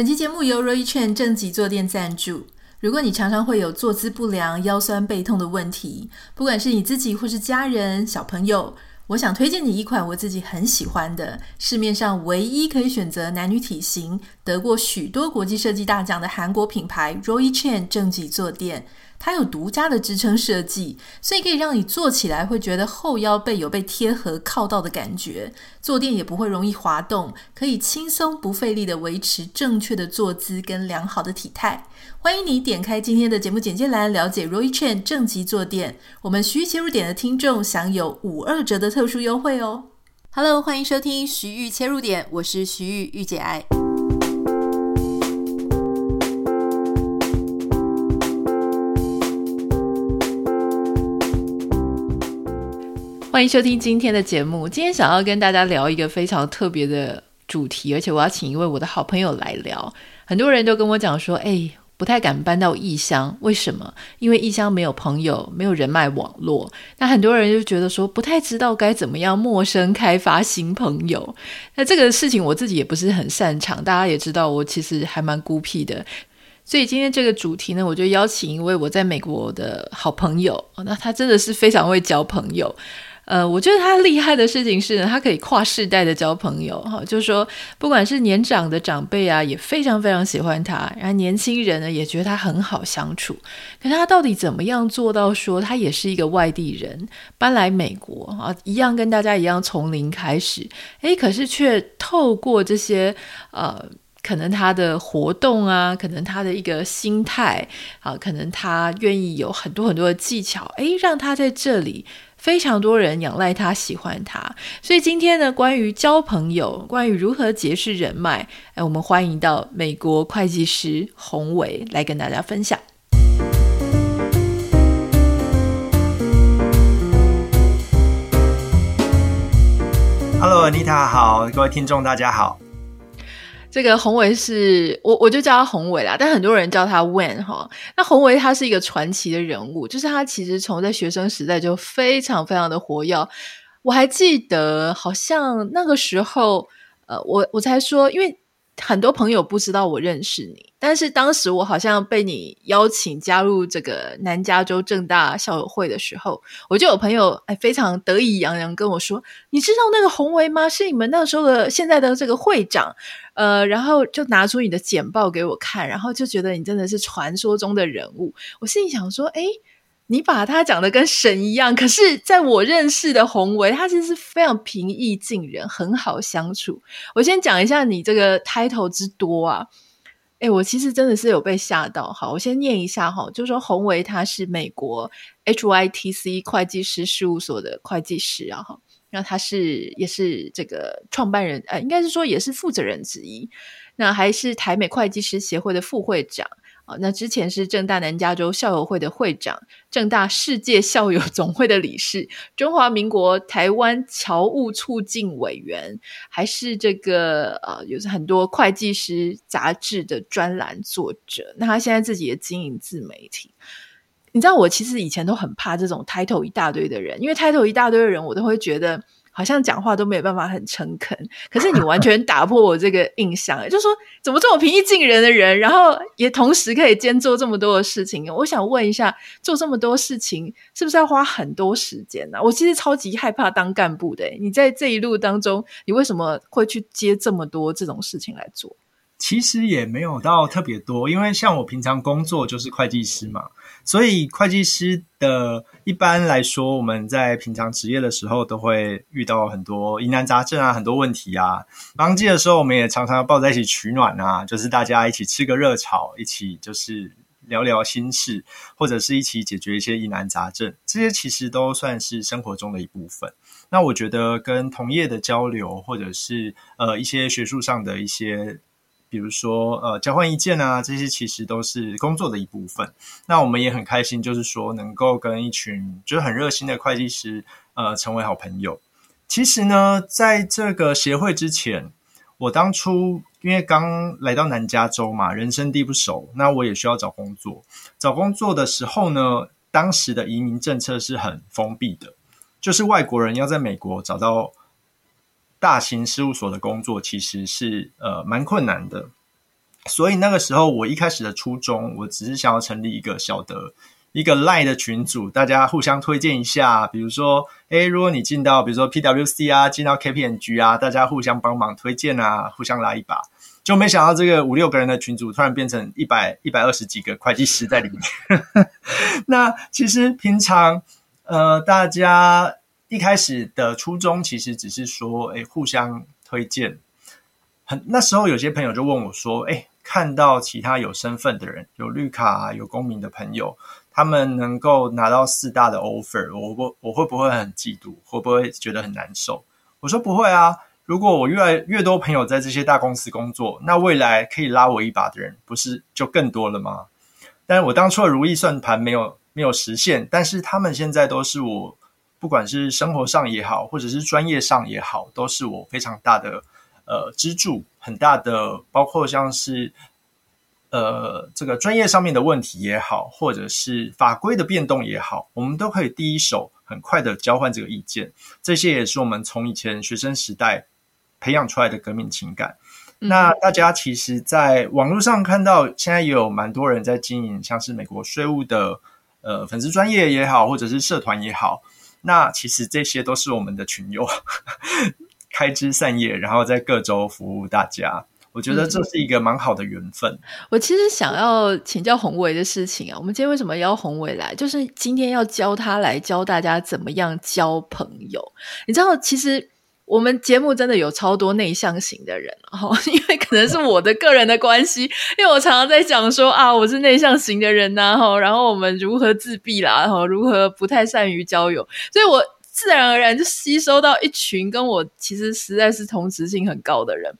本期节目由 Roy Chen 正脊坐垫赞助。如果你常常会有坐姿不良、腰酸背痛的问题，不管是你自己或是家人、小朋友，我想推荐你一款我自己很喜欢的，市面上唯一可以选择男女体型、得过许多国际设计大奖的韩国品牌 Roy Chen 正脊坐垫。它有独家的支撑设计，所以可以让你坐起来会觉得后腰背有被贴合靠到的感觉，坐垫也不会容易滑动，可以轻松不费力地维持正确的坐姿跟良好的体态。欢迎你点开今天的节目简介栏，了解 Roy Chen 正脊坐垫。我们徐玉切入点的听众享有五二折的特殊优惠哦。Hello，欢迎收听徐玉切入点，我是徐玉御姐爱。欢迎收听今天的节目。今天想要跟大家聊一个非常特别的主题，而且我要请一位我的好朋友来聊。很多人都跟我讲说，哎，不太敢搬到异乡，为什么？因为异乡没有朋友，没有人脉网络。那很多人就觉得说，不太知道该怎么样陌生开发新朋友。那这个事情我自己也不是很擅长。大家也知道，我其实还蛮孤僻的。所以今天这个主题呢，我就邀请一位我在美国的好朋友。那他真的是非常会交朋友。呃，我觉得他厉害的事情是呢，他可以跨世代的交朋友哈，就是说，不管是年长的长辈啊，也非常非常喜欢他，然后年轻人呢也觉得他很好相处。可是他到底怎么样做到说他也是一个外地人搬来美国啊，一样跟大家一样从零开始，诶，可是却透过这些呃，可能他的活动啊，可能他的一个心态啊，可能他愿意有很多很多的技巧，诶，让他在这里。非常多人仰赖他，喜欢他，所以今天呢，关于交朋友，关于如何结识人脉，哎，我们欢迎到美国会计师宏伟来跟大家分享。Hello，Anita，好，各位听众，大家好。这个宏伟是我，我就叫他宏伟啦，但很多人叫他 Wen 哈。那宏伟他是一个传奇的人物，就是他其实从在学生时代就非常非常的活跃。我还记得，好像那个时候，呃，我我才说，因为。很多朋友不知道我认识你，但是当时我好像被你邀请加入这个南加州正大校友会的时候，我就有朋友哎非常得意洋洋跟我说：“你知道那个宏维吗？是你们那时候的现在的这个会长。”呃，然后就拿出你的简报给我看，然后就觉得你真的是传说中的人物。我心里想说：“哎。”你把他讲的跟神一样，可是在我认识的宏维，他其实是非常平易近人，很好相处。我先讲一下你这个 title 之多啊，诶，我其实真的是有被吓到。好，我先念一下哈，就是说宏维他是美国 HYTC 会计师事务所的会计师啊，哈，那他是也是这个创办人，呃，应该是说也是负责人之一，那还是台美会计师协会的副会长。啊那之前是正大南加州校友会的会长，正大世界校友总会的理事，中华民国台湾侨务促进委员，还是这个呃，有很多会计师杂志的专栏作者。那他现在自己也经营自媒体。你知道，我其实以前都很怕这种 title 一大堆的人，因为 title 一大堆的人，我都会觉得。好像讲话都没有办法很诚恳，可是你完 全打破我这个印象，就是说怎么这么平易近人的人，然后也同时可以兼做这么多的事情。我想问一下，做这么多事情是不是要花很多时间呢？我其实超级害怕当干部的。你在这一路当中，你为什么会去接这么多这种事情来做？其实也没有到特别多，因为像我平常工作就是会计师嘛，所以会计师的一般来说，我们在平常职业的时候都会遇到很多疑难杂症啊，很多问题啊。忙季的时候，我们也常常抱在一起取暖啊，就是大家一起吃个热炒，一起就是聊聊心事，或者是一起解决一些疑难杂症，这些其实都算是生活中的一部分。那我觉得跟同业的交流，或者是呃一些学术上的一些。比如说，呃，交换意见啊，这些其实都是工作的一部分。那我们也很开心，就是说能够跟一群就是很热心的会计师，呃，成为好朋友。其实呢，在这个协会之前，我当初因为刚来到南加州嘛，人生地不熟，那我也需要找工作。找工作的时候呢，当时的移民政策是很封闭的，就是外国人要在美国找到。大型事务所的工作其实是呃蛮困难的，所以那个时候我一开始的初衷，我只是想要成立一个小的。一个 Lie 的群组，大家互相推荐一下。比如说，诶，如果你进到，比如说 PWC 啊，进到 KPMG 啊，大家互相帮忙推荐啊，互相拉一把。就没想到这个五六个人的群组，突然变成一百一百二十几个会计师在里面。那其实平常，呃，大家一开始的初衷其实只是说，诶，互相推荐。很那时候有些朋友就问我说，诶，看到其他有身份的人，有绿卡、有公民的朋友。他们能够拿到四大的 offer，我不我会不会很嫉妒？会不会觉得很难受？我说不会啊。如果我越来越多朋友在这些大公司工作，那未来可以拉我一把的人，不是就更多了吗？但是我当初的如意算盘没有没有实现，但是他们现在都是我，不管是生活上也好，或者是专业上也好，都是我非常大的呃支柱，很大的，包括像是。呃，这个专业上面的问题也好，或者是法规的变动也好，我们都可以第一手很快的交换这个意见。这些也是我们从以前学生时代培养出来的革命情感。嗯、那大家其实，在网络上看到，现在也有蛮多人在经营，像是美国税务的呃粉丝专业也好，或者是社团也好。那其实这些都是我们的群友，开枝散叶，然后在各州服务大家。我觉得这是一个蛮好的缘分。嗯。我其实想要请教宏伟的事情啊，我们今天为什么邀宏伟来？就是今天要教他来教大家怎么样交朋友。你知道，其实我们节目真的有超多内向型的人，哈，因为可能是我的个人的关系，因为我常常在讲说啊，我是内向型的人呐，哈，然后我们如何自闭啦，然后如何不太善于交友，所以我自然而然就吸收到一群跟我其实实在是同质性很高的人。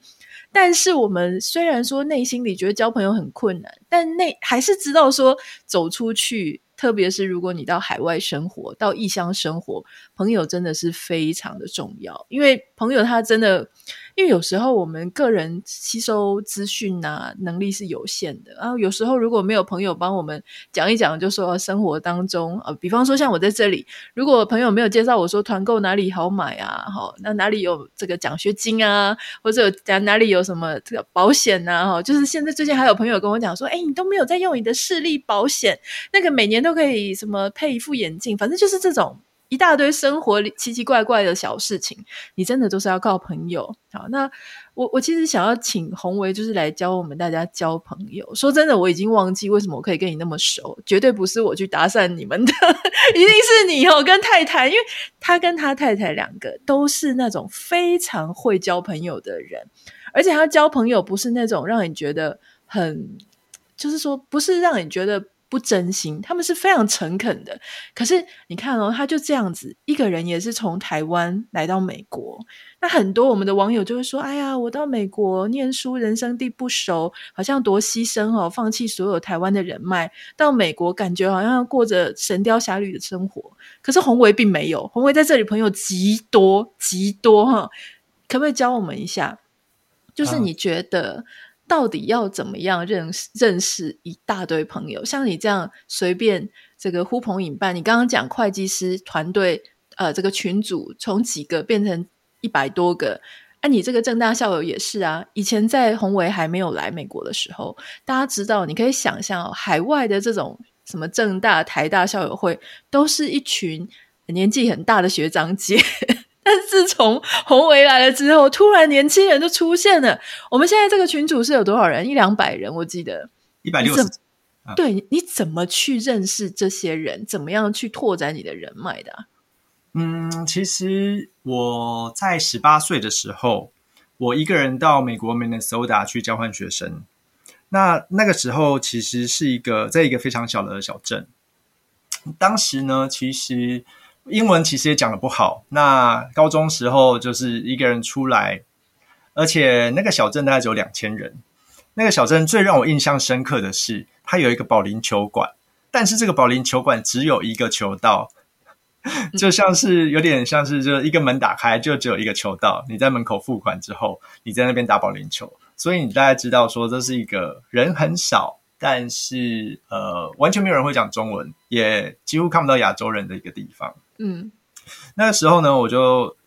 但是我们虽然说内心里觉得交朋友很困难，但内还是知道说走出去，特别是如果你到海外生活、到异乡生活，朋友真的是非常的重要，因为朋友他真的。因为有时候我们个人吸收资讯啊能力是有限的，然后有时候如果没有朋友帮我们讲一讲，就说生活当中呃，比方说像我在这里，如果朋友没有介绍我说团购哪里好买啊，哈，那哪里有这个奖学金啊，或者讲哪里有什么这个保险啊，哈，就是现在最近还有朋友跟我讲说，哎，你都没有在用你的视力保险，那个每年都可以什么配一副眼镜，反正就是这种。一大堆生活里奇奇怪怪的小事情，你真的都是要靠朋友。好，那我我其实想要请宏维，就是来教我们大家交朋友。说真的，我已经忘记为什么我可以跟你那么熟，绝对不是我去搭讪你们的，一定是你哦，跟太太，因为他跟他太太两个都是那种非常会交朋友的人，而且他交朋友不是那种让你觉得很，就是说不是让你觉得。不真心，他们是非常诚恳的。可是你看哦，他就这样子一个人，也是从台湾来到美国。那很多我们的网友就会说：“哎呀，我到美国念书，人生地不熟，好像多牺牲哦，放弃所有台湾的人脉，到美国感觉好像过着神雕侠侣的生活。”可是宏维并没有，宏维在这里朋友极多极多哈。可不可以教我们一下？就是你觉得？到底要怎么样认识认识一大堆朋友？像你这样随便这个呼朋引伴，你刚刚讲会计师团队，呃，这个群组从几个变成一百多个，啊，你这个正大校友也是啊。以前在宏维还没有来美国的时候，大家知道，你可以想象哦，海外的这种什么正大、台大校友会，都是一群年纪很大的学长姐。但自从宏维来了之后，突然年轻人就出现了。我们现在这个群组是有多少人？一两百人，我记得一百六十。对，你怎么去认识这些人？怎么样去拓展你的人脉的啊？嗯，其实我在十八岁的时候，我一个人到美国 Minnesota 去交换学生。那那个时候其实是一个在一个非常小的小镇。当时呢，其实。英文其实也讲的不好。那高中时候就是一个人出来，而且那个小镇大概只有两千人。那个小镇最让我印象深刻的是，它有一个保龄球馆，但是这个保龄球馆只有一个球道，就像是有点像是就一个门打开就只有一个球道。你在门口付款之后，你在那边打保龄球，所以你大概知道说这是一个人很少。但是，呃，完全没有人会讲中文，也几乎看不到亚洲人的一个地方。嗯，那个时候呢，我就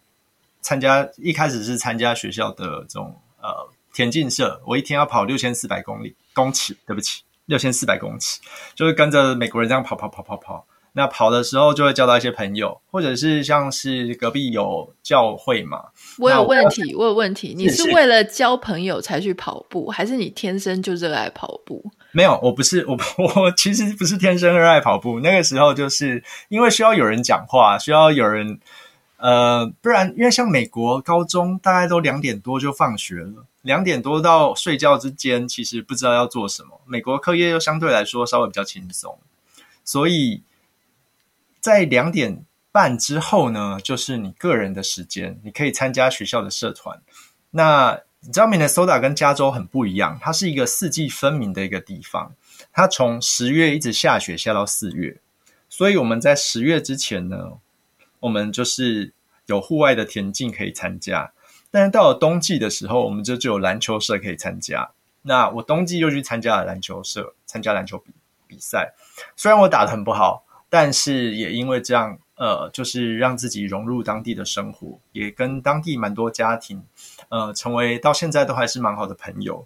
参加，一开始是参加学校的这种呃田径社，我一天要跑六千四百公里公尺，对不起，六千四百公尺，就是跟着美国人这样跑跑跑跑跑。那跑的时候就会交到一些朋友，或者是像是隔壁有教会嘛。我有问题，我有问题。你是为了交朋友才去跑步，还是你天生就热爱跑步？没有，我不是，我 我其实不是天生热爱跑步。那个时候就是因为需要有人讲话，需要有人，呃，不然因为像美国高中大概都两点多就放学了，两点多到睡觉之间，其实不知道要做什么。美国课业又相对来说稍微比较轻松，所以。在两点半之后呢，就是你个人的时间，你可以参加学校的社团。那你知道，Minnesota 跟加州很不一样，它是一个四季分明的一个地方。它从十月一直下雪下到四月，所以我们在十月之前呢，我们就是有户外的田径可以参加。但是到了冬季的时候，我们就只有篮球社可以参加。那我冬季又去参加了篮球社，参加篮球比比赛。虽然我打得很不好。但是也因为这样，呃，就是让自己融入当地的生活，也跟当地蛮多家庭，呃，成为到现在都还是蛮好的朋友。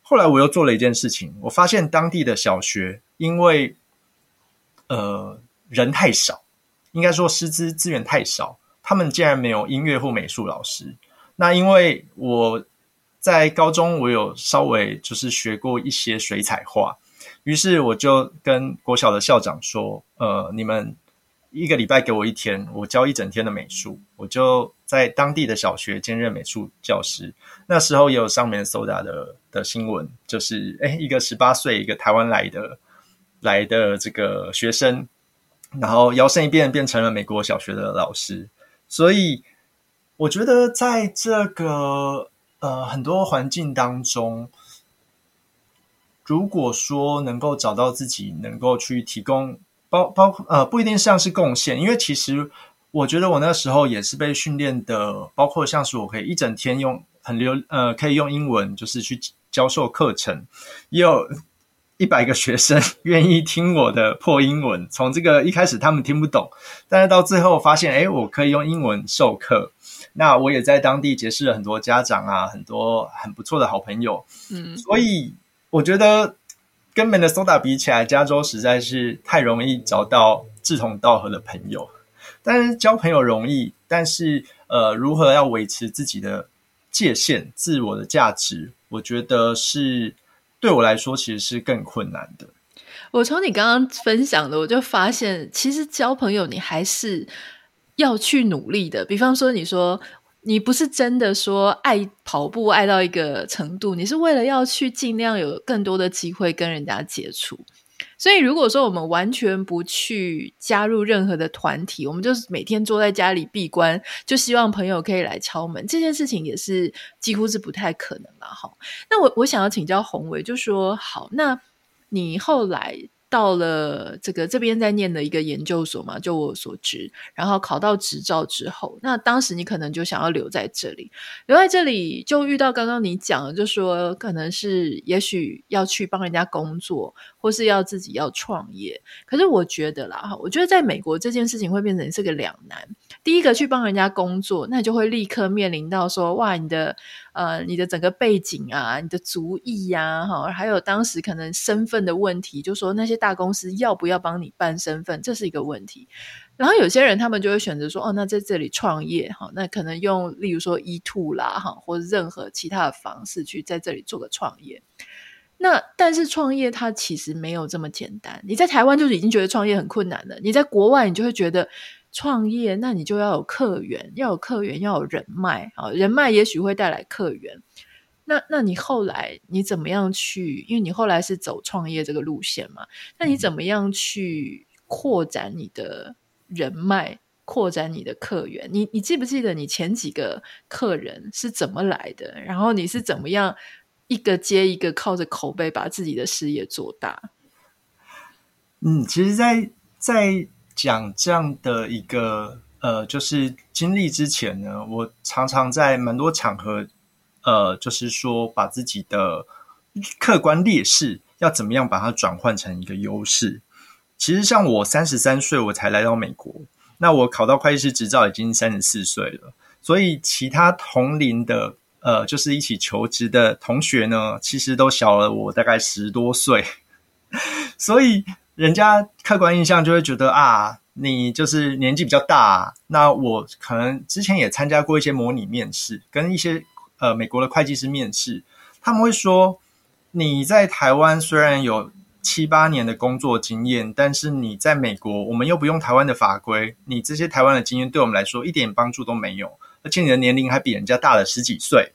后来我又做了一件事情，我发现当地的小学因为，呃，人太少，应该说师资资源太少，他们竟然没有音乐或美术老师。那因为我在高中我有稍微就是学过一些水彩画。于是我就跟国小的校长说：“呃，你们一个礼拜给我一天，我教一整天的美术。我就在当地的小学兼任美术教师。那时候也有上面 Minnesota 的的新闻，就是诶一个十八岁一个台湾来的来的这个学生，然后摇身一变变成了美国小学的老师。所以我觉得在这个呃很多环境当中。”如果说能够找到自己能够去提供包包括呃不一定像是贡献，因为其实我觉得我那时候也是被训练的，包括像是我可以一整天用很流呃可以用英文就是去教授课程，也有 一百个学生愿意听我的破英文，从这个一开始他们听不懂，但是到最后发现哎我可以用英文授课，那我也在当地结识了很多家长啊，很多很不错的好朋友，嗯，所以。我觉得跟 Minnesota 比起来，加州实在是太容易找到志同道合的朋友。但是交朋友容易，但是呃，如何要维持自己的界限、自我的价值，我觉得是对我来说其实是更困难的。我从你刚刚分享的，我就发现，其实交朋友你还是要去努力的。比方说，你说。你不是真的说爱跑步爱到一个程度，你是为了要去尽量有更多的机会跟人家接触。所以，如果说我们完全不去加入任何的团体，我们就是每天坐在家里闭关，就希望朋友可以来敲门，这件事情也是几乎是不太可能了。哈，那我我想要请教宏伟，就说好，那你后来。到了这个这边在念的一个研究所嘛，就我所知，然后考到执照之后，那当时你可能就想要留在这里，留在这里就遇到刚刚你讲的，就说可能是也许要去帮人家工作，或是要自己要创业。可是我觉得啦，哈，我觉得在美国这件事情会变成是个两难。第一个去帮人家工作，那你就会立刻面临到说，哇，你的。呃，你的整个背景啊，你的族裔呀，哈，还有当时可能身份的问题，就说那些大公司要不要帮你办身份，这是一个问题。然后有些人他们就会选择说，哦，那在这里创业，哈，那可能用例如说 E2 啦，哈，或者任何其他的方式去在这里做个创业。那但是创业它其实没有这么简单。你在台湾就是已经觉得创业很困难了，你在国外你就会觉得。创业，那你就要有客源，要有客源，要有人脉啊，人脉也许会带来客源。那那你后来你怎么样去？因为你后来是走创业这个路线嘛，那你怎么样去扩展你的人脉，扩展你的客源？你你记不记得你前几个客人是怎么来的？然后你是怎么样一个接一个靠着口碑把自己的事业做大？嗯，其实在，在。讲这样的一个呃，就是经历之前呢，我常常在蛮多场合，呃，就是说把自己的客观劣势要怎么样把它转换成一个优势。其实像我三十三岁我才来到美国，那我考到会计师执照已经三十四岁了，所以其他同龄的呃，就是一起求职的同学呢，其实都小了我大概十多岁，所以人家客观印象就会觉得啊，你就是年纪比较大。那我可能之前也参加过一些模拟面试，跟一些呃美国的会计师面试，他们会说你在台湾虽然有。七八年的工作经验，但是你在美国，我们又不用台湾的法规，你这些台湾的经验对我们来说一点帮助都没有，而且你的年龄还比人家大了十几岁，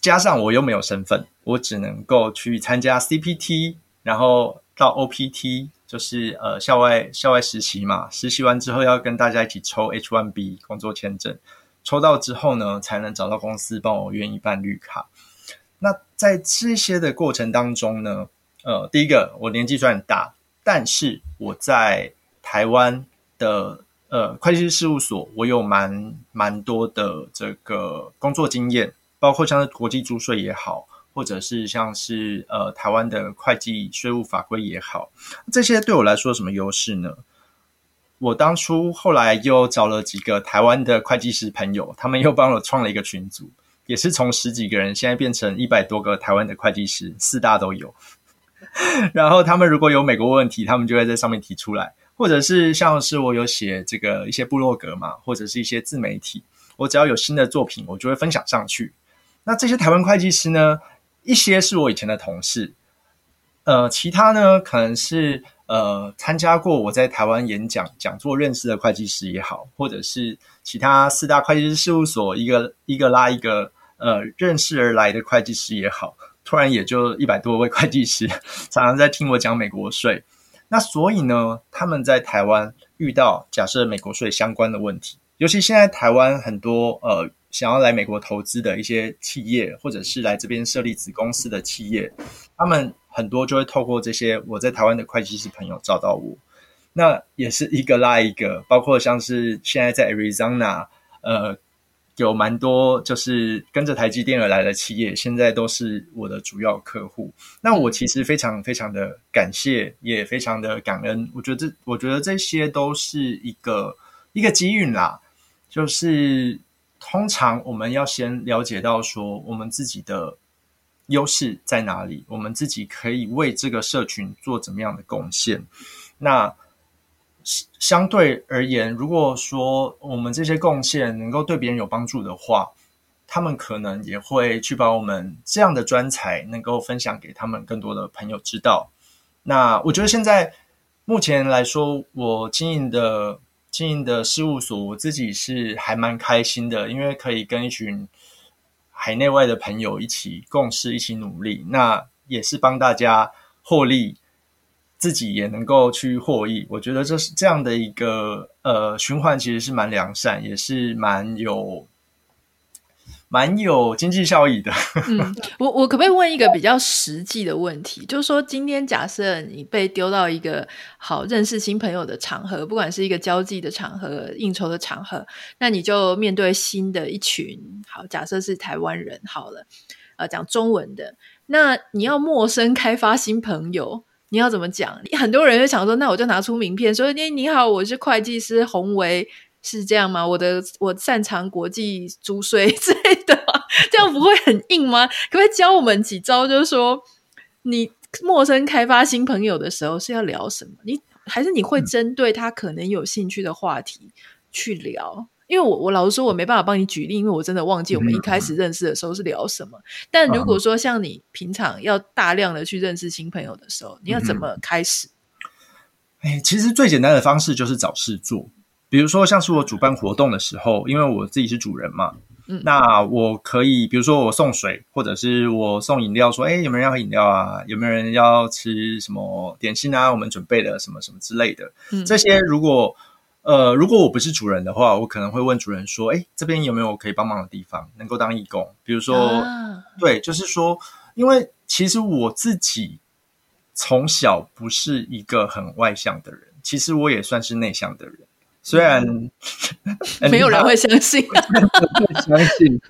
加上我又没有身份，我只能够去参加 CPT，然后到 OPT，就是呃校外校外实习嘛，实习完之后要跟大家一起抽 H1B 工作签证，抽到之后呢，才能找到公司帮我愿意办绿卡。那在这些的过程当中呢，呃，第一个，我年纪虽然大，但是我在台湾的呃会计师事务所，我有蛮蛮多的这个工作经验，包括像是国际租税也好，或者是像是呃台湾的会计税务法规也好，这些对我来说有什么优势呢？我当初后来又找了几个台湾的会计师朋友，他们又帮我创了一个群组，也是从十几个人现在变成一百多个台湾的会计师，四大都有。然后他们如果有美国问题，他们就会在上面提出来，或者是像是我有写这个一些部落格嘛，或者是一些自媒体，我只要有新的作品，我就会分享上去。那这些台湾会计师呢，一些是我以前的同事，呃，其他呢可能是呃参加过我在台湾演讲讲座认识的会计师也好，或者是其他四大会计师事务所一个一个拉一个呃认识而来的会计师也好。突然也就一百多位会计师 常常在听我讲美国税，那所以呢，他们在台湾遇到假设美国税相关的问题，尤其现在台湾很多呃想要来美国投资的一些企业，或者是来这边设立子公司的企业，他们很多就会透过这些我在台湾的会计师朋友找到我，那也是一个拉一个，包括像是现在在 Arizona 呃。有蛮多就是跟着台积电而来的企业，现在都是我的主要客户。那我其实非常非常的感谢，也非常的感恩。我觉得这，我觉得这些都是一个一个机遇啦。就是通常我们要先了解到说，我们自己的优势在哪里，我们自己可以为这个社群做怎么样的贡献。那。相对而言，如果说我们这些贡献能够对别人有帮助的话，他们可能也会去把我们这样的专才能够分享给他们更多的朋友知道。那我觉得现在目前来说，我经营的经营的事务所，我自己是还蛮开心的，因为可以跟一群海内外的朋友一起共事，一起努力，那也是帮大家获利。自己也能够去获益，我觉得这是这样的一个呃循环，其实是蛮良善，也是蛮有蛮有经济效益的。嗯，我我可不可以问一个比较实际的问题？就是说，今天假设你被丢到一个好认识新朋友的场合，不管是一个交际的场合、应酬的场合，那你就面对新的一群，好，假设是台湾人好了，呃，讲中文的，那你要陌生开发新朋友。你要怎么讲？很多人就想说，那我就拿出名片说：“你你好，我是会计师宏维，是这样吗？我的我擅长国际租税之类的，这样不会很硬吗？可不可以教我们几招？就是说，你陌生开发新朋友的时候是要聊什么？你还是你会针对他可能有兴趣的话题去聊？”因为我我老实说，我没办法帮你举例，因为我真的忘记我们一开始认识的时候是聊什么。但如果说像你平常要大量的去认识新朋友的时候，你要怎么开始？哎，其实最简单的方式就是找事做。比如说，像是我主办活动的时候，因为我自己是主人嘛，嗯，那我可以，比如说我送水，或者是我送饮料，说，哎，有没有人要喝饮料啊？有没有人要吃什么点心啊？我们准备了什么什么之类的，嗯，这些如果。呃，如果我不是主人的话，我可能会问主人说：“诶，这边有没有可以帮忙的地方，能够当义工？比如说，啊、对，就是说，因为其实我自己从小不是一个很外向的人，其实我也算是内向的人，虽然、嗯、没有人会相信，会相信。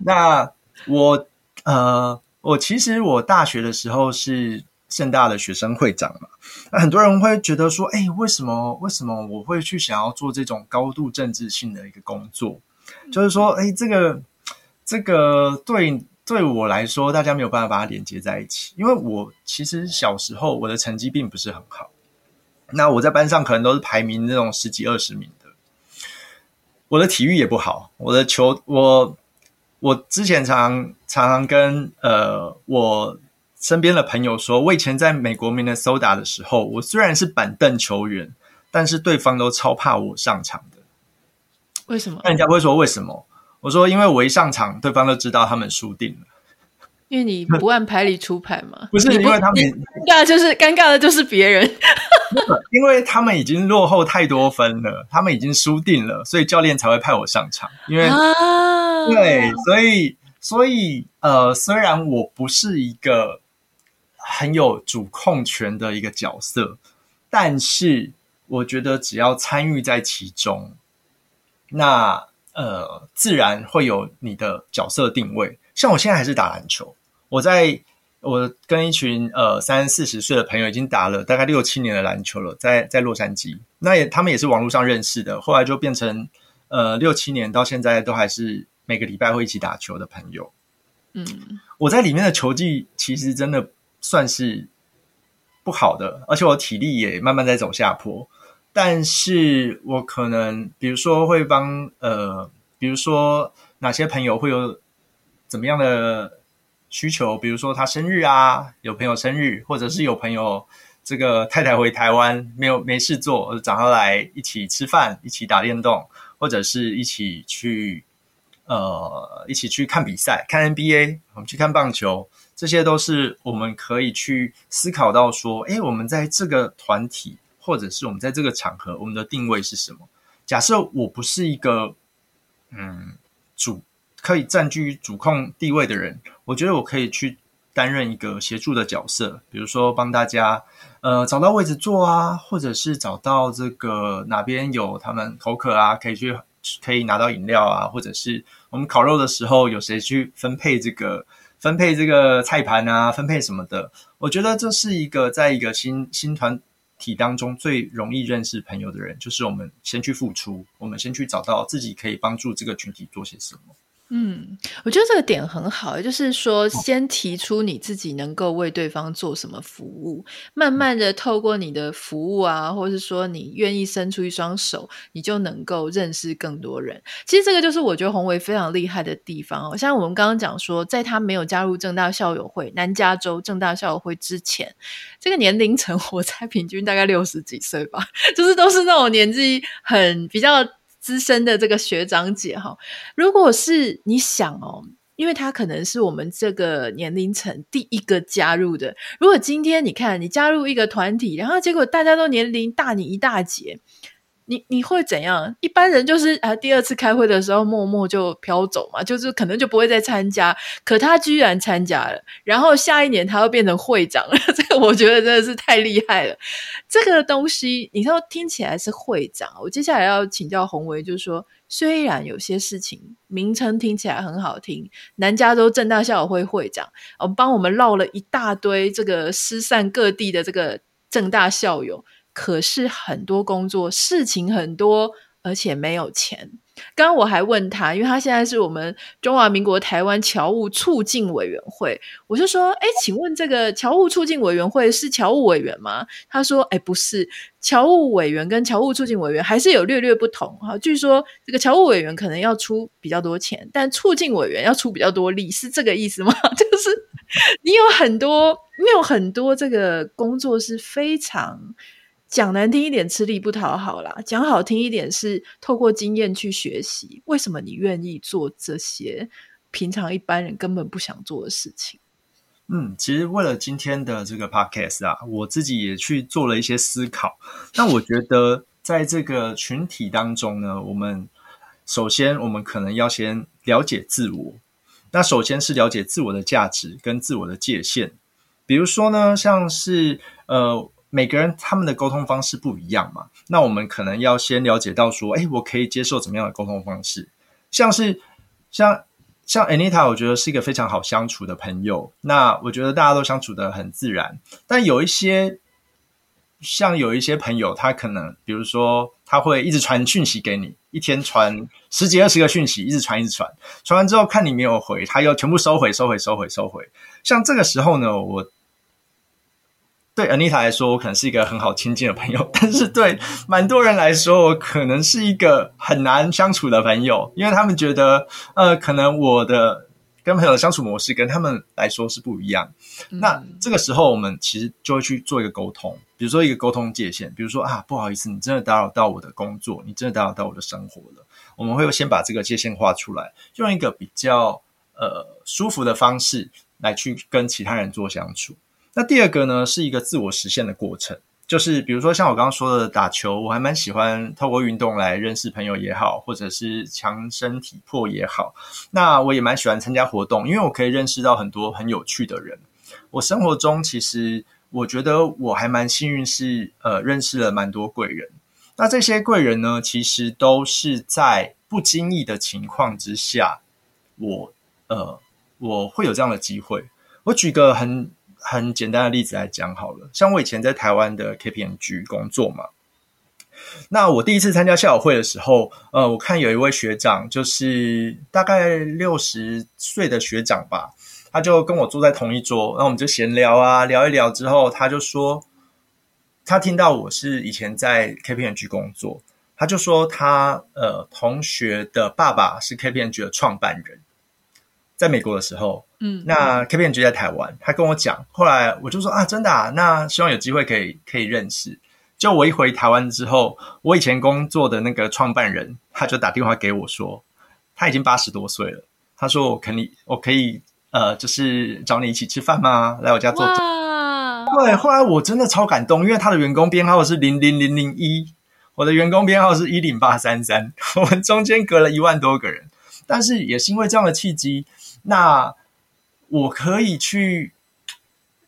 那我呃，我其实我大学的时候是。政大的学生会长嘛，那很多人会觉得说，哎，为什么为什么我会去想要做这种高度政治性的一个工作？就是说，哎，这个这个对对我来说，大家没有办法把它连接在一起，因为我其实小时候我的成绩并不是很好，那我在班上可能都是排名那种十几二十名的，我的体育也不好，我的球我我之前常常常跟呃我身边的朋友说，我以前在美国 Minnesota 的时候，我虽然是板凳球员，但是对方都超怕我上场的。为什么？那人家会说为什么？我说因为我一上场，对方都知道他们输定了。因为你不按牌理出牌嘛？不是，不因为他们尴尬，就是尴尬的就是别人。因为他们已经落后太多分了，他们已经输定了，所以教练才会派我上场。因为、啊、对，所以所以呃，虽然我不是一个很有主控权的一个角色，但是我觉得只要参与在其中。那呃，自然会有你的角色定位。像我现在还是打篮球，我在我跟一群呃三四十岁的朋友已经打了大概六七年的篮球了，在在洛杉矶。那也他们也是网络上认识的，后来就变成呃六七年到现在都还是每个礼拜会一起打球的朋友。嗯，我在里面的球技其实真的算是不好的，而且我体力也慢慢在走下坡。但是我可能，比如说会帮呃，比如说哪些朋友会有怎么样的需求，比如说他生日啊，有朋友生日，或者是有朋友这个太太回台湾没有没事做，找他来一起吃饭，一起打电动，或者是一起去呃一起去看比赛，看 NBA，我们去看棒球，这些都是我们可以去思考到说，诶，我们在这个团体。或者是我们在这个场合，我们的定位是什么？假设我不是一个嗯主可以占据主控地位的人，我觉得我可以去担任一个协助的角色，比如说帮大家呃找到位置坐啊，或者是找到这个哪边有他们口渴啊，可以去可以拿到饮料啊，或者是我们烤肉的时候有谁去分配这个分配这个菜盘啊，分配什么的？我觉得这是一个在一个新新团。体当中最容易认识朋友的人，就是我们先去付出，我们先去找到自己可以帮助这个群体做些什么。嗯，我觉得这个点很好，就是说，先提出你自己能够为对方做什么服务，慢慢的透过你的服务啊，或者是说你愿意伸出一双手，你就能够认识更多人。其实这个就是我觉得宏维非常厉害的地方哦。像我们刚刚讲说，在他没有加入正大校友会，南加州正大校友会之前，这个年龄层 我猜平均大概六十几岁吧，就是都是那种年纪很比较。资深的这个学长姐哈，如果是你想哦，因为他可能是我们这个年龄层第一个加入的。如果今天你看你加入一个团体，然后结果大家都年龄大你一大截。你你会怎样？一般人就是啊，第二次开会的时候默默就飘走嘛，就是可能就不会再参加。可他居然参加了，然后下一年他又变成会长了，这个我觉得真的是太厉害了。这个东西你说听起来是会长，我接下来要请教宏维，就是说，虽然有些事情名称听起来很好听，南加州政大校友会会长，我帮我们绕了一大堆这个失散各地的这个政大校友。可是很多工作事情很多，而且没有钱。刚刚我还问他，因为他现在是我们中华民国台湾侨务促进委员会，我就说：“哎，请问这个侨务促进委员会是侨务委员吗？”他说：“哎，不是，侨务委员跟侨务促进委员还是有略略不同哈。据说这个侨务委员可能要出比较多钱，但促进委员要出比较多力，是这个意思吗？就是你有很多，你有很多这个工作是非常。”讲难听一点，吃力不讨好啦；讲好听一点，是透过经验去学习。为什么你愿意做这些平常一般人根本不想做的事情？嗯，其实为了今天的这个 podcast 啊，我自己也去做了一些思考。那我觉得，在这个群体当中呢，我们首先我们可能要先了解自我。那首先是了解自我的价值跟自我的界限。比如说呢，像是呃。每个人他们的沟通方式不一样嘛，那我们可能要先了解到说，哎，我可以接受怎么样的沟通方式？像是像像 Anita，我觉得是一个非常好相处的朋友。那我觉得大家都相处的很自然，但有一些像有一些朋友，他可能比如说他会一直传讯息给你，一天传十几二十个讯息，一直传一直传，传完之后看你没有回，他又全部收回收回收回收回。像这个时候呢，我对 Anita 来说，我可能是一个很好亲近的朋友，但是对蛮多人来说，我可能是一个很难相处的朋友，因为他们觉得呃，可能我的。跟朋友的相处模式跟他们来说是不一样。嗯。那这个时候，我们其实就会去做一个沟通，比如说一个沟通界限，比如说啊，不好意思，你真的打扰到我的工作，你真的打扰到我的生活了。我们会先把这个界限画出来，用一个比较呃舒服的方式来去跟其他人做相处。那第二个呢，是一个自我实现的过程。就是比如说像我刚刚说的打球，我还蛮喜欢透过运动来认识朋友也好，或者是强身体魄也好。那我也蛮喜欢参加活动，因为我可以认识到很多很有趣的人。我生活中其实我觉得我还蛮幸运，是呃认识了蛮多贵人。那这些贵人呢，其实都是在不经意的情况之下，我呃我会有这样的机会。我举个很。很简单的例子来讲好了，像我以前在台湾的 KPMG 工作嘛，那我第一次参加校友会的时候，呃，我看有一位学长，就是大概六十岁的学长吧，他就跟我坐在同一桌，那我们就闲聊啊，聊一聊之后，他就说，他听到我是以前在 KPMG 工作，他就说他呃同学的爸爸是 KPMG 的创办人。在美国的时候，嗯，那 KPMG 在台湾，他跟我讲，后来我就说啊，真的啊，那希望有机会可以可以认识。就我一回台湾之后，我以前工作的那个创办人，他就打电话给我说，他已经八十多岁了，他说我可以，我可以呃，就是找你一起吃饭吗？来我家坐坐。对，后来我真的超感动，因为他的员工编号是零零零零一，我的员工编号是一零八三三，我们中间隔了一万多个人，但是也是因为这样的契机。那我可以去，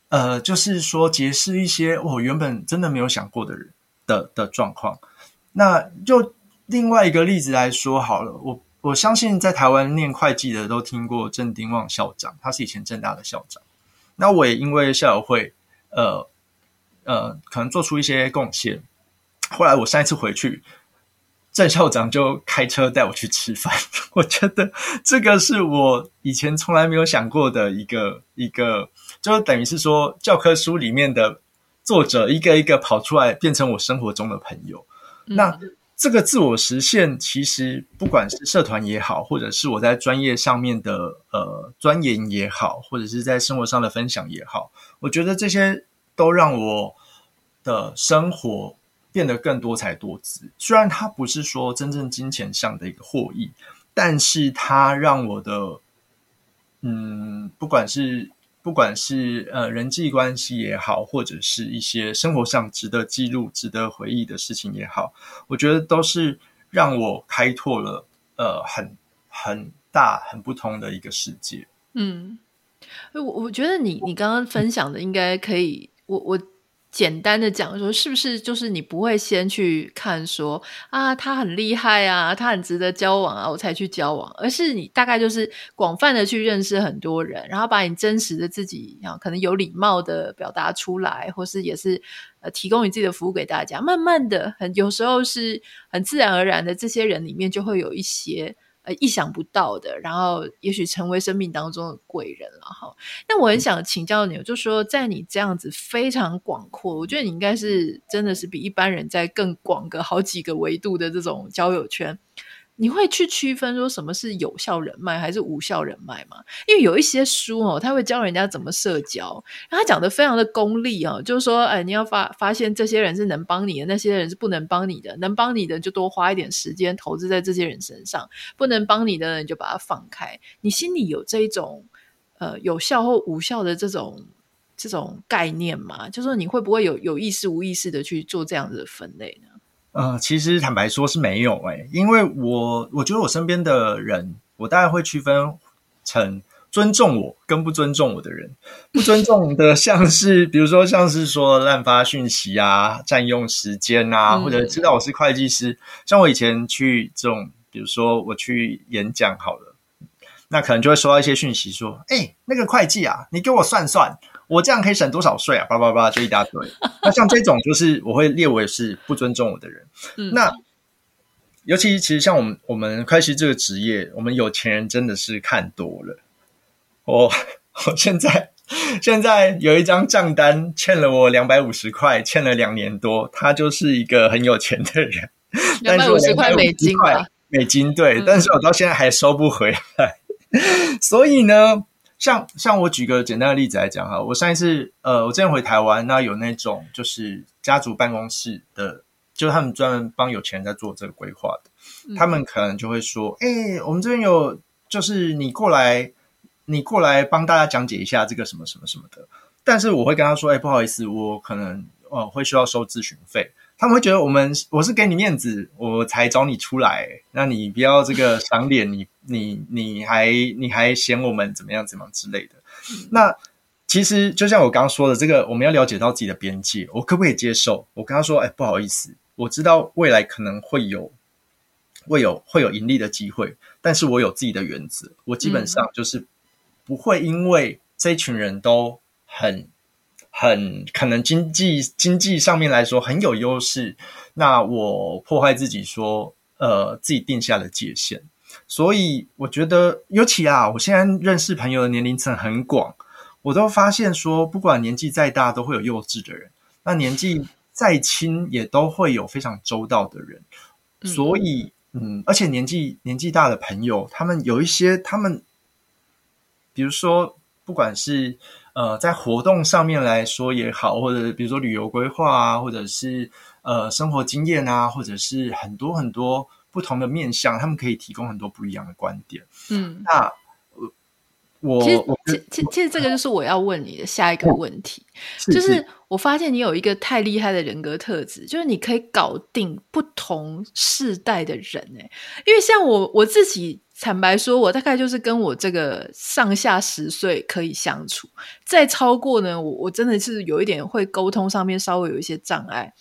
呃，就是说结识一些我原本真的没有想过的人的的状况。那就另外一个例子来说好了，我我相信在台湾念会计的都听过郑丁旺校长，他是以前政大的校长。那我也因为校友会，呃呃，可能做出一些贡献。后来我上一次回去。郑校长就开车带我去吃饭，我觉得这个是我以前从来没有想过的一个一个，就等于是说教科书里面的作者一个一个跑出来，变成我生活中的朋友。嗯。那这个自我实现，其实不管是社团也好，或者是我在专业上面的呃钻研也好，或者是在生活上的分享也好，我觉得这些都让我的生活。变得更多才多姿。虽然它不是说真正金钱上的一个获益，但是它让我的，嗯，不管是不管是呃人际关系也好，或者是一些生活上值得记录、值得回忆的事情也好，我觉得都是让我开拓了呃很很大很不同的一个世界。嗯，我我觉得你你刚刚分享的应该可以，我我。简单的讲说，是不是就是你不会先去看说啊，他很厉害啊，他很值得交往啊，我才去交往，而是你大概就是广泛的去认识很多人，然后把你真实的自己，啊，可能有礼貌的表达出来，或是也是呃提供你自己的服务给大家，慢慢的，很有时候是很自然而然的，这些人里面就会有一些。呃，意想不到的，然后也许成为生命当中的贵人了哈。那我很想请教你，就说在你这样子非常广阔，我觉得你应该是真的是比一般人在更广个好几个维度的这种交友圈。你会去区分说什么是有效人脉还是无效人脉吗？因为有一些书哦，他会教人家怎么社交，然后他讲的非常的功利哦，就是说，哎，你要发发现这些人是能帮你的，那些人是不能帮你的，能帮你的就多花一点时间投资在这些人身上，不能帮你的人就把它放开。你心里有这一种呃有效或无效的这种这种概念吗？就是说你会不会有有意识无意识的去做这样子的分类呢？呃，其实坦白说是没有诶、欸，因为我我觉得我身边的人，我大概会区分成尊重我跟不尊重我的人。不尊重的，像是比如说像是说滥发讯息啊、占用时间啊，或者知道我是会计师，像我以前去这种，比如说我去演讲好了，那可能就会收到一些讯息说，哎，那个会计啊，你给我算算。我这样可以省多少税啊？叭叭叭，就一大堆。那像这种，就是我会列为是不尊重我的人。嗯、那尤其其实像我们我们会计师这个职业，我们有钱人真的是看多了。我 我现在 现在有一张账单，欠了我两百五十块，欠了两年多，他就是一个很有钱的人。两百五十块美金吧。美金对，但是我到现在还收不回来，嗯、所以呢，像像我举个简单的例子来讲哈，我上一次呃，我之前回台湾，那有那种就是家族办公室的，就是他们专门帮有钱人在做这个规划的，嗯、他们可能就会说，哎、欸，我们这边有，就是你过来，你过来帮大家讲解一下这个什么什么什么的，但是我会跟他说，哎、欸，不好意思，我可能呃会需要收咨询费。他们会觉得我们我是给你面子，我才找你出来，那你不要这个 赏脸，你你你还你还嫌我们怎么样怎么样之类的。那其实就像我刚刚说的，这个我们要了解到自己的边界，我可不可以接受？我跟他说，哎，不好意思，我知道未来可能会有会有会有盈利的机会，但是我有自己的原则，我基本上就是不会因为这一群人都很。很可能经济经济上面来说很有优势，那我破坏自己说呃自己定下的界限，所以我觉得尤其啊，我现在认识朋友的年龄层很广，我都发现说，不管年纪再大，都会有幼稚的人；那年纪再轻，也都会有非常周到的人。所以，嗯，而且年纪年纪大的朋友，他们有一些，他们比如说，不管是。呃，在活动上面来说也好，或者比如说旅游规划啊，或者是呃生活经验啊，或者是很多很多不同的面向，他们可以提供很多不一样的观点。嗯，那我其实我其实其实这个就是我要问你的下一个问题，是就是我发现你有一个太厉害的人格特质，就是你可以搞定不同世代的人诶，因为像我我自己。坦白说，我大概就是跟我这个上下十岁可以相处，再超过呢，我我真的是有一点会沟通上面稍微有一些障碍。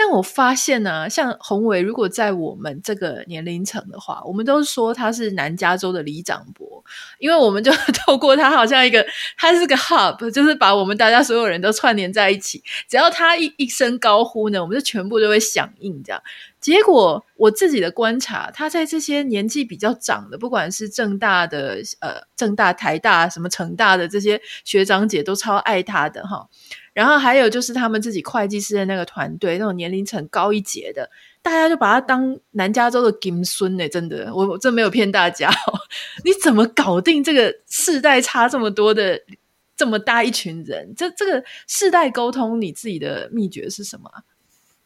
但我发现呢、像宏伟，如果在我们这个年龄层的话，我们都说他是南加州的里长伯，因为我们就 透过他，好像一个他是个 hub，就是把我们大家所有人都串联在一起。只要他一一声高呼呢，我们就全部都会响应这样。结果我自己的观察，他在这些年纪比较长的，不管是正大的、呃正大、台大、什么成大的这些学长姐，都超爱他的哈。然后还有就是他们自己会计师的那个团队，那种年龄层高一截的，大家就把他当南加州的金孙呢，真的，我我真没有骗大家。你怎么搞定这个世代差这么多的这么大一群人？这这个世代沟通，你自己的秘诀是什么？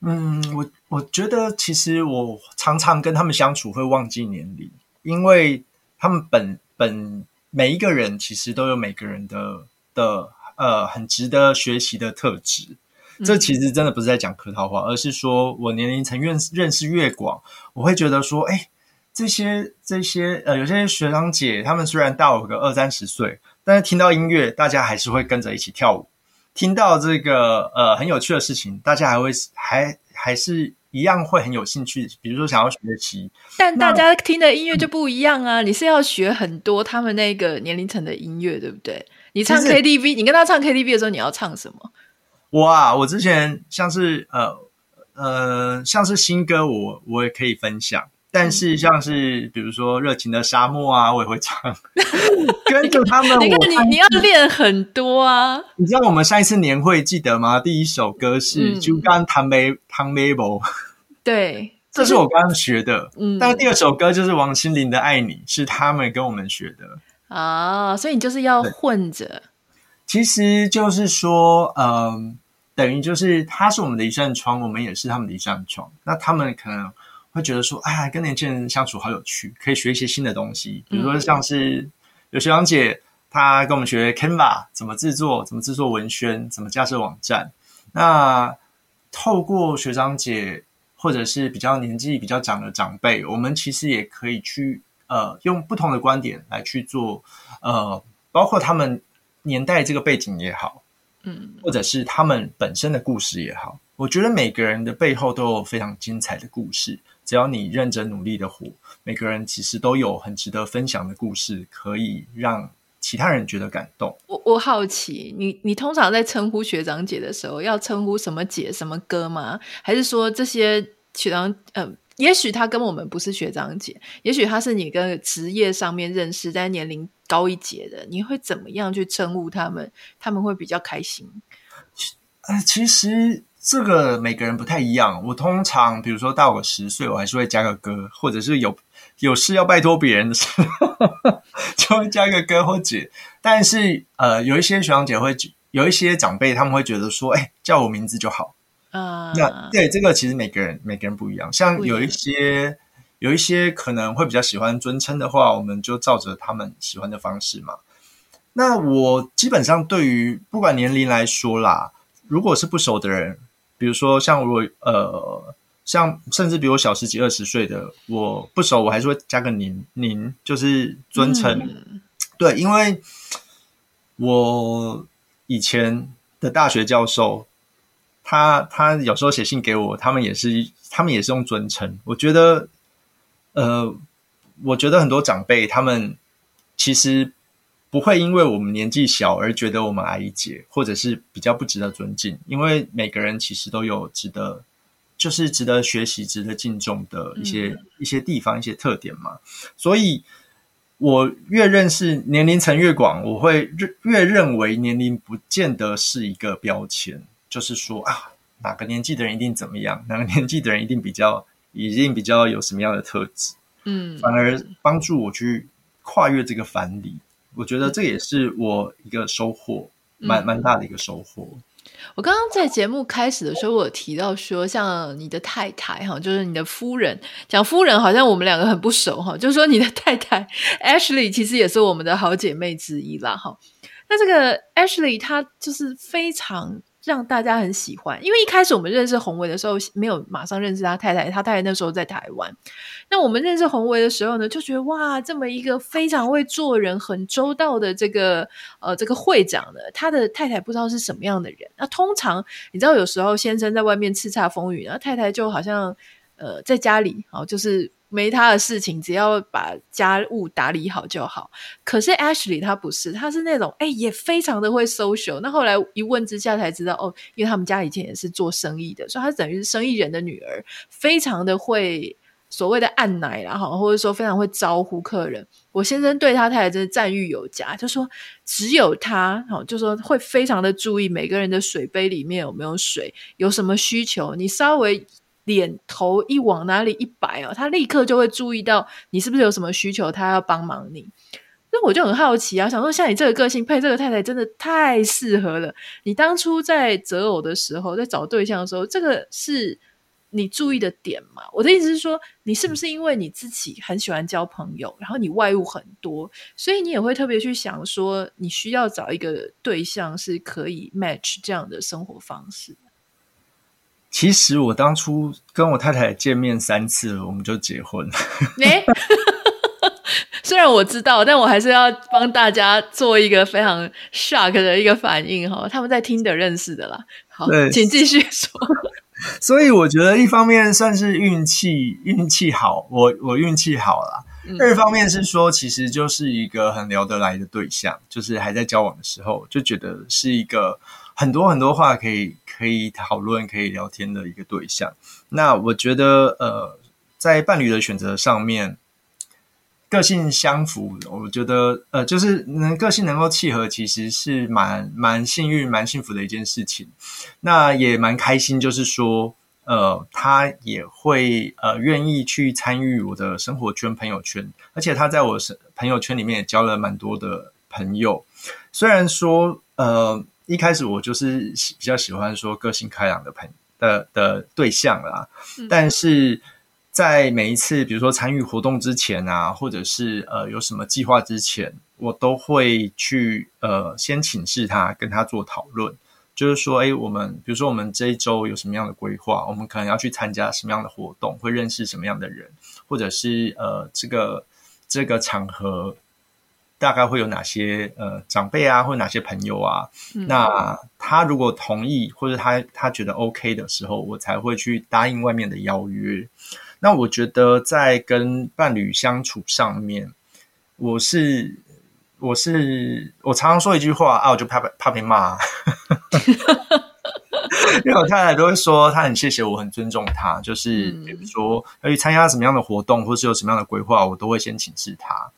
嗯，我我觉得其实我常常跟他们相处会忘记年龄，因为他们本本每一个人其实都有每个人的的。呃，很值得学习的特质，这其实真的不是在讲客套话，嗯、而是说我年龄层越认识越广，我会觉得说，哎，这些这些呃，有些学长姐他们虽然大我个二三十岁，但是听到音乐，大家还是会跟着一起跳舞；听到这个呃很有趣的事情，大家还会还还是一样会很有兴趣，比如说想要学习。但大家听的音乐就不一样啊，嗯、你是要学很多他们那个年龄层的音乐，对不对？你唱 KTV，你跟他唱 KTV 的时候，你要唱什么？我啊，我之前像是呃呃，像是新歌我，我我也可以分享。但是像是比如说热情的沙漠啊，我也会唱。跟着他们，你看你你要练很多啊。你知道我们上一次年会记得吗？第一首歌是《就刚唐梅唐梅伯》，对，这是我刚刚学的。嗯，但是第二首歌就是王心凌的《爱你》，是他们跟我们学的。啊，所以你就是要混着，其实就是说，嗯、呃，等于就是他是我们的一扇窗，我们也是他们的一扇窗。那他们可能会觉得说，哎呀，跟年轻人相处好有趣，可以学一些新的东西。比如说，像是有学长姐，她跟我们学 Canva 怎么制作，怎么制作文宣，怎么架设网站。那透过学长姐或者是比较年纪比较长的长辈，我们其实也可以去。呃，用不同的观点来去做，呃，包括他们年代这个背景也好，嗯，或者是他们本身的故事也好，我觉得每个人的背后都有非常精彩的故事。只要你认真努力的活，每个人其实都有很值得分享的故事，可以让其他人觉得感动。我我好奇，你你通常在称呼学长姐的时候，要称呼什么姐什么哥吗？还是说这些学长，嗯、呃，也许他跟我们不是学长姐，也许他是你跟职业上面认识，但年龄高一截的，你会怎么样去称呼他们？他们会比较开心。呃，其实这个每个人不太一样。我通常比如说大我个十岁，我还是会加个哥，或者是有。有事要拜托别人的时候，就会加一个哥或姐。但是，呃，有一些学长姐会，有一些长辈他们会觉得说，哎，叫我名字就好。啊、uh，那对这个其实每个人每个人不一样。像有一些有一些可能会比较喜欢尊称的话，我们就照着他们喜欢的方式嘛。那我基本上对于不管年龄来说啦，如果是不熟的人，比如说像我呃。像甚至比我小十几二十岁的，我不熟，我还是会加个您，您就是尊称。嗯。对，因为我以前的大学教授，他他有时候写信给我，他们也是他们也是用尊称。我觉得，呃，我觉得很多长辈他们其实不会因为我们年纪小而觉得我们矮一截，或者是比较不值得尊敬，因为每个人其实都有值得。就是值得学习、值得敬重的一些、嗯、一些地方、一些特点嘛。所以，我越认识年龄层越广，我会越认为年龄不见得是一个标签。就是说啊，哪个年纪的人一定怎么样，哪个年纪的人一定比较、一定比较有什么样的特质。嗯，反而帮助我去跨越这个藩篱。我觉得这也是我一个收获，蛮蛮大的一个收获。我刚刚在节目开始的时候，我有提到说，像你的太太哈，就是你的夫人，讲夫人好像我们两个很不熟哈，就是说你的太太 Ashley 其实也是我们的好姐妹之一啦哈。那这个 Ashley 她就是非常。让大家很喜欢，因为一开始我们认识宏维的时候，没有马上认识他太太，他太太那时候在台湾。那我们认识宏维的时候呢，就觉得哇，这么一个非常会做人、很周到的这个呃这个会长呢，他的太太不知道是什么样的人。那通常你知道，有时候先生在外面叱咤风云，然后太太就好像呃在家里哦，就是。没他的事情，只要把家务打理好就好。可是 Ashley 他不是，他是那种哎，也非常的会 social。那后来一问之下才知道，哦，因为他们家以前也是做生意的，所以他等于是生意人的女儿，非常的会所谓的按奶啦，哈，或者说非常会招呼客人。我先生对他太太真的赞誉有加，就说只有他，哈，就说会非常的注意每个人的水杯里面有没有水，有什么需求，你稍微。脸头一往哪里一摆哦，他立刻就会注意到你是不是有什么需求，他要帮忙你。那我就很好奇啊，想说像你这个个性配这个太太真的太适合了。你当初在择偶的时候，在找对象的时候，这个是你注意的点吗？我的意思是说，你是不是因为你自己很喜欢交朋友，然后你外物很多，所以你也会特别去想说，你需要找一个对象是可以 match 这样的生活方式？其实我当初跟我太太见面三次，我们就结婚了。欸、虽然我知道，但我还是要帮大家做一个非常 shock 的一个反应哈。他们在 Tinder 认识的啦。好，请继续说。所以我觉得一方面算是运气，运气好，我我运气好啦。嗯、二方面是说，其实就是一个很聊得来的对象，就是还在交往的时候就觉得是一个。很多很多话可以可以讨论、可以聊天的一个对象。那我觉得，呃，在伴侣的选择上面，个性相符，我觉得，呃，就是能个性能够契合，其实是蛮蛮幸运、蛮幸福的一件事情。那也蛮开心，就是说，呃，他也会呃愿意去参与我的生活圈、朋友圈，而且他在我的朋友圈里面也交了蛮多的朋友。虽然说，呃。一开始我就是比较喜欢说个性开朗的朋的的对象啦，嗯，但是在每一次比如说参与活动之前啊，或者是呃有什么计划之前，我都会去呃先请示他，跟他做讨论，就是说，哎，我们比如说我们这一周有什么样的规划，我们可能要去参加什么样的活动，会认识什么样的人，或者是呃这个这个场合。大概会有哪些呃长辈啊，或者哪些朋友啊？嗯、那他如果同意，或者他他觉得 OK 的时候，我才会去答应外面的邀约。那我觉得在跟伴侣相处上面，我是我是我常常说一句话啊，我就怕怕被骂。因为我太太都会说，她很谢谢我，很尊重她。就是比如说要去参加什么样的活动，或是有什么样的规划，我都会先请示她。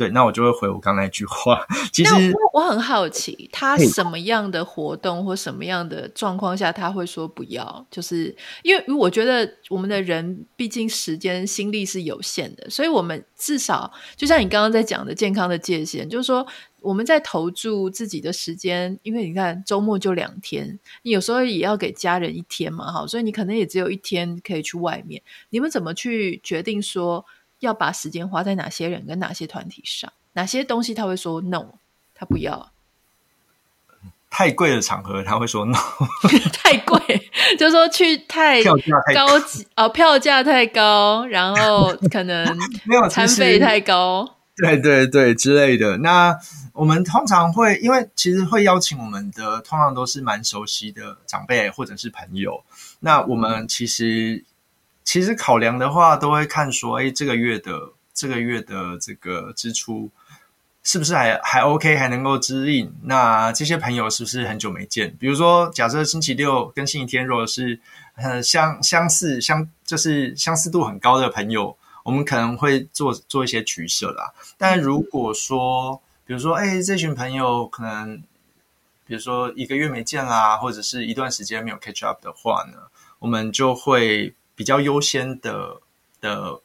对，那我就会回我刚才那句话。其实我很好奇，他什么样的活动或什么样的状况下他会说不要？就是因为我觉得我们的人毕竟时间心力是有限的，所以我们至少就像你刚刚在讲的健康的界限，就是说我们在投注自己的时间，因为你看周末就两天，你有时候也要给家人一天嘛，哈，所以你可能也只有一天可以去外面。你们怎么去决定说？要把时间花在哪些人跟哪些团体上？哪些东西他会说 no，他不要。太贵的场合他会说 no，太贵，就是说去太高级哦，票价太高，然后可能 没有餐费太高，对对对之类的。那我们通常会，因为其实会邀请我们的，通常都是蛮熟悉的长辈或者是朋友。那我们其实。其实考量的话，都会看说，哎，这个月的这个月的这个支出是不是还还 OK，还能够支应？那这些朋友是不是很久没见？比如说，假设星期六跟星期天，如果是呃相相似相就是相似度很高的朋友，我们可能会做做一些取舍啦。但如果说，比如说，哎，这群朋友可能，比如说一个月没见啦，或者是一段时间没有 catch up 的话呢，我们就会。比较优先的的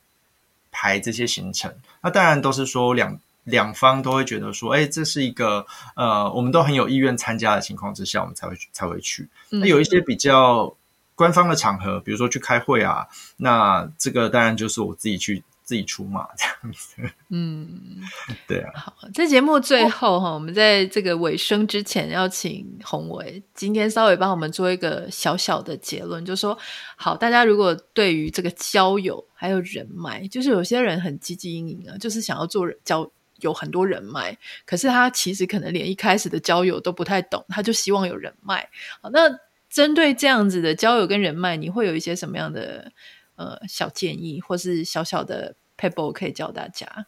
排这些行程，那当然都是说两两方都会觉得说，哎，这是一个呃，我们都很有意愿参加的情况之下，我们才会才会去。那有一些比较官方的场合，比如说去开会啊，那这个当然就是我自己去。自己出马这样子，嗯，对啊。好，在节目最后哈，我们在这个尾声之前，要请宏伟今天稍微帮我们做一个小小的结论，就是说，好，大家如果对于这个交友还有人脉，就是有些人很积极营营啊，就是想要做交有很多人脉，可是他其实可能连一开始的交友都不太懂，他就希望有人脉。好，那针对这样子的交友跟人脉，你会有一些什么样的？呃，小建议或是小小的 paper 可以教大家。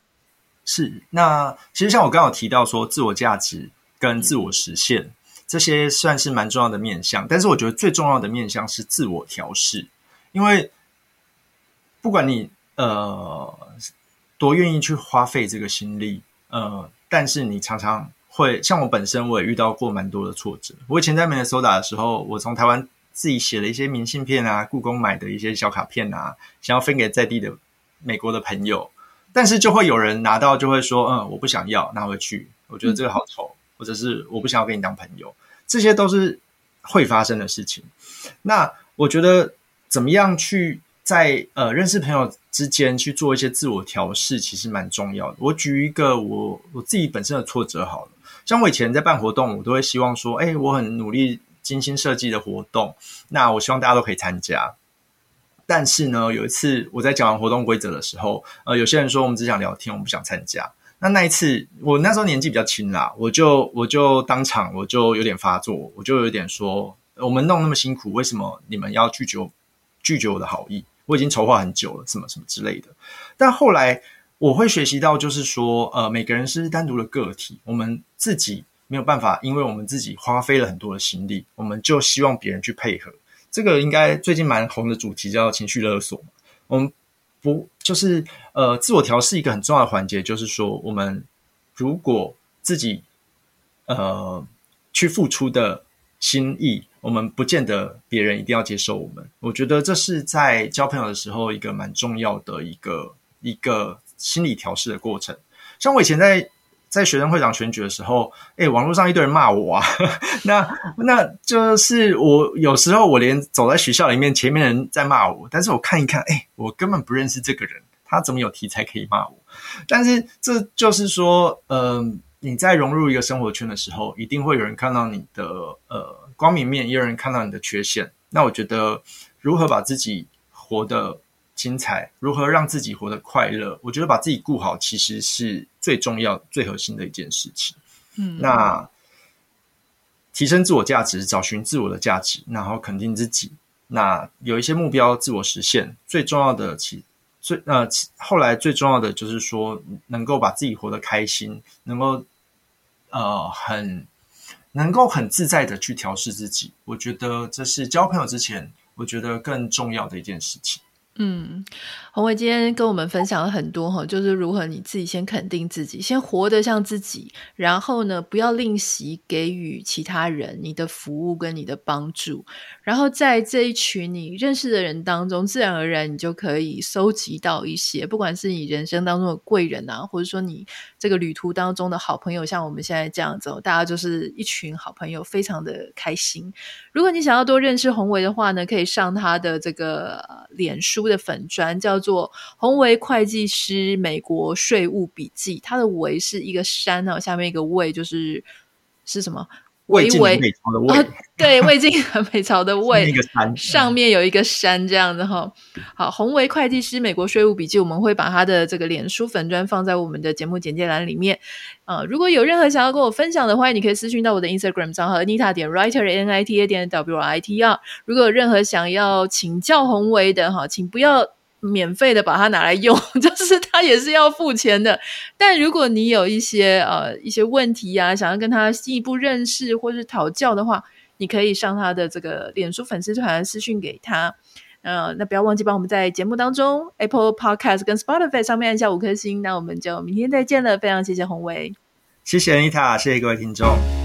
是，那其实像我刚刚有提到说，自我价值跟自我实现、嗯、这些算是蛮重要的面向，但是我觉得最重要的面向是自我调试，因为不管你呃多愿意去花费这个心力，呃，但是你常常会像我本身，我也遇到过蛮多的挫折。我以前在 Minnesota 的时候，我从台湾。自己写了一些明信片啊，故宫买的一些小卡片啊，想要分给在地的美国的朋友，但是就会有人拿到就会说，嗯，我不想要，拿回去，我觉得这个好丑，或者是我不想要跟你当朋友，这些都是会发生的事情。那我觉得怎么样去在呃认识朋友之间去做一些自我调试，其实蛮重要的。我举一个我我自己本身的挫折好了，像我以前在办活动，我都会希望说，哎，我很努力。精心设计的活动，那我希望大家都可以参加。但是呢，有一次我在讲完活动规则的时候，呃，有些人说我们只想聊天，我们不想参加。那那一次，我那时候年纪比较轻啦，我就我就当场我就有点发作，我就有点说，我们弄那么辛苦，为什么你们要拒绝拒绝我的好意？我已经筹划很久了，什么什么之类的。但后来我会学习到，就是说，呃，每个人是单独的个体，我们自己。没有办法，因为我们自己花费了很多的心力，我们就希望别人去配合。这个应该最近蛮红的主题叫情绪勒索。我们不就是呃，自我调试一个很重要的环节，就是说，我们如果自己呃去付出的心意，我们不见得别人一定要接受我们。我觉得这是在交朋友的时候一个蛮重要的一个一个心理调试的过程。像我以前在。在学生会长选举的时候，哎，网络上一堆人骂我啊，那那就是我有时候我连走在学校里面，前面人在骂我，但是我看一看，哎，我根本不认识这个人，他怎么有题材可以骂我？但是这就是说，嗯、你在融入一个生活圈的时候，一定会有人看到你的呃光明面，也有人看到你的缺陷。那我觉得，如何把自己活得精彩，如何让自己活得快乐？我觉得把自己顾好，其实是最重要、最核心的一件事情。嗯，那提升自我价值，找寻自我的价值，然后肯定自己。那有一些目标自我实现，最重要的其最呃后来最重要的就是说，能够把自己活得开心，能够呃很能够很自在的去调试自己。我觉得这是交朋友之前，我觉得更重要的一件事情。嗯，宏伟今天跟我们分享了很多哈，就是如何你自己先肯定自己，先活得像自己，然后呢，不要吝惜给予其他人你的服务跟你的帮助，然后在这一群你认识的人当中，自然而然你就可以收集到一些，不管是你人生当中的贵人啊，或者说你这个旅途当中的好朋友，像我们现在这样子，大家就是一群好朋友，非常的开心。如果你想要多认识宏伟的话呢，可以上他的这个脸书。的粉砖叫做宏伟会计师美国税务笔记，它的维是一个山啊，下面一个位就是是什么？魏晋南北朝的魏，对，魏晋南北朝的 魏，山上面有一个山这样子哈。好，宏维会计师美国税务笔记，我们会把他的这个脸书粉砖放在我们的节目简介栏里面啊、呃。如果有任何想要跟我分享的话，你可以私讯到我的 Instagram 账号 Anita 点 Writer N I T A 点 W I T R。如果有任何想要请教宏维的哈，请不要。免费的把它拿来用，就是他也是要付钱的。但如果你有一些呃一些问题、啊，想要跟他进一步认识或是讨教的话，你可以上他的这个脸书粉丝团私讯给他。呃，那不要忘记帮我们在节目当中 Apple Podcast 跟 Spotify 上面按下五颗星。那我们就明天再见了，非常谢谢宏维，谢谢 Anita，谢谢各位听众。